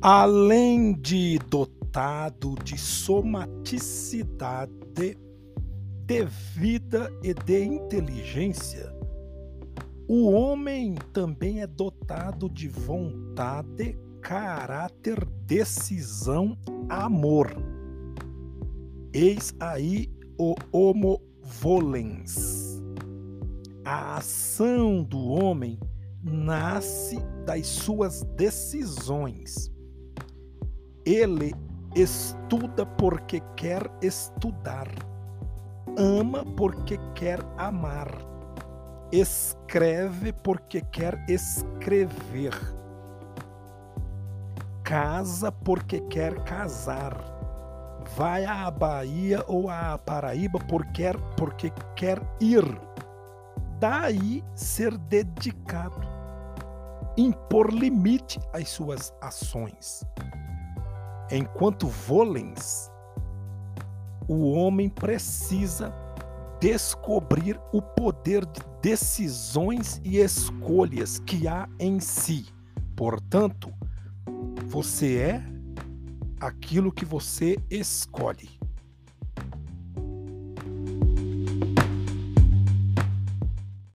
Além de dotado de somaticidade, de vida e de inteligência, o homem também é dotado de vontade, caráter, decisão, amor. Eis aí o homo volens. A ação do homem nasce das suas decisões. Ele estuda porque quer estudar, ama porque quer amar, escreve porque quer escrever, casa porque quer casar, vai à Bahia ou à Paraíba porque, porque quer ir. Daí ser dedicado, impor limite às suas ações. Enquanto volens, o homem precisa descobrir o poder de decisões e escolhas que há em si. Portanto, você é aquilo que você escolhe.